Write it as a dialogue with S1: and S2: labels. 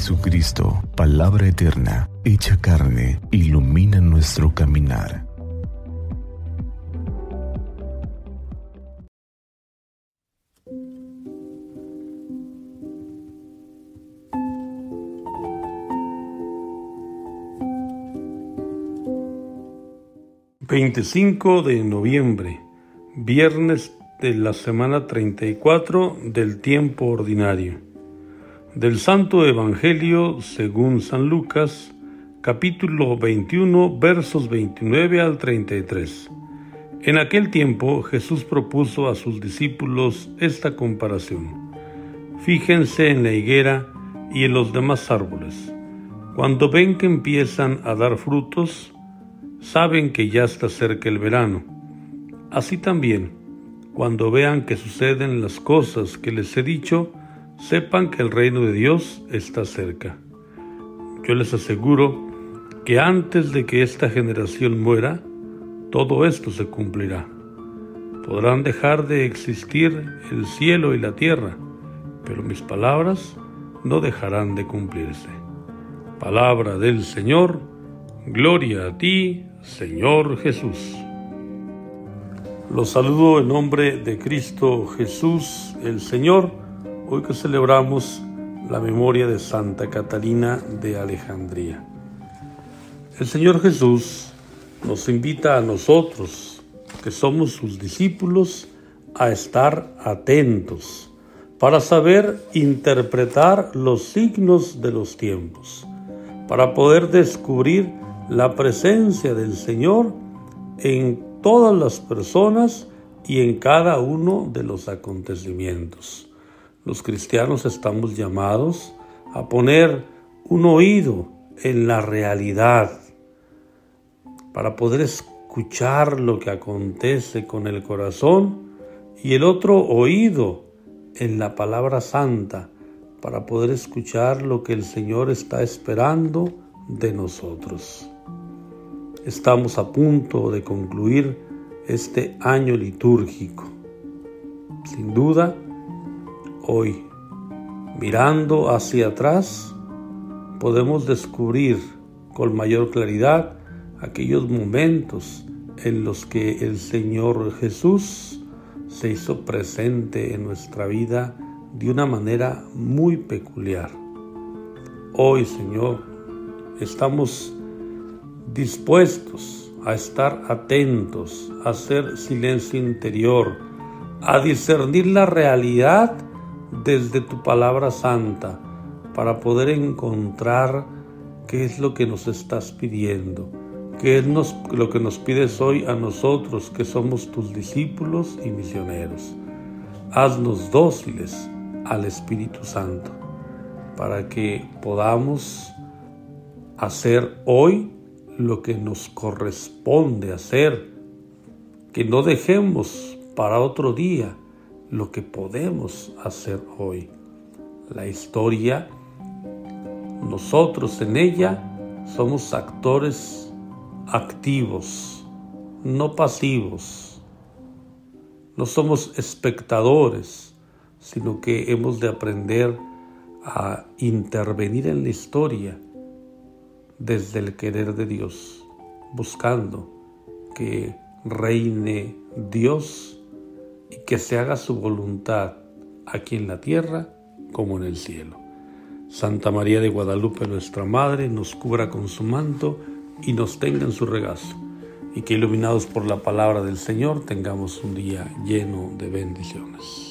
S1: Jesucristo, palabra eterna, hecha carne, ilumina nuestro caminar.
S2: ...25 de noviembre... ...viernes de la semana 34 del tiempo ordinario. Del Santo Evangelio según San Lucas, capítulo 21, versos 29 al 33. En aquel tiempo Jesús propuso a sus discípulos esta comparación. Fíjense en la higuera y en los demás árboles. Cuando ven que empiezan a dar frutos, saben que ya está cerca el verano. Así también, cuando vean que suceden las cosas que les he dicho, sepan que el reino de Dios está cerca. Yo les aseguro que antes de que esta generación muera, todo esto se cumplirá. Podrán dejar de existir el cielo y la tierra, pero mis palabras no dejarán de cumplirse. Palabra del Señor, gloria a ti, Señor Jesús. Los saludo en nombre de Cristo Jesús el Señor, hoy que celebramos la memoria de Santa Catalina de Alejandría. El Señor Jesús nos invita a nosotros, que somos sus discípulos, a estar atentos para saber interpretar los signos de los tiempos, para poder descubrir la presencia del Señor en todas las personas y en cada uno de los acontecimientos. Los cristianos estamos llamados a poner un oído en la realidad para poder escuchar lo que acontece con el corazón y el otro oído en la palabra santa para poder escuchar lo que el Señor está esperando de nosotros. Estamos a punto de concluir este año litúrgico. Sin duda, hoy, mirando hacia atrás, podemos descubrir con mayor claridad aquellos momentos en los que el Señor Jesús se hizo presente en nuestra vida de una manera muy peculiar. Hoy, Señor, estamos dispuestos a estar atentos, a hacer silencio interior, a discernir la realidad desde tu palabra santa, para poder encontrar qué es lo que nos estás pidiendo, qué es lo que nos pides hoy a nosotros que somos tus discípulos y misioneros. Haznos dóciles al Espíritu Santo, para que podamos hacer hoy lo que nos corresponde hacer, que no dejemos para otro día lo que podemos hacer hoy. La historia, nosotros en ella somos actores activos, no pasivos. No somos espectadores, sino que hemos de aprender a intervenir en la historia desde el querer de Dios, buscando que reine Dios y que se haga su voluntad aquí en la tierra como en el cielo. Santa María de Guadalupe, nuestra Madre, nos cubra con su manto y nos tenga en su regazo, y que iluminados por la palabra del Señor tengamos un día lleno de bendiciones.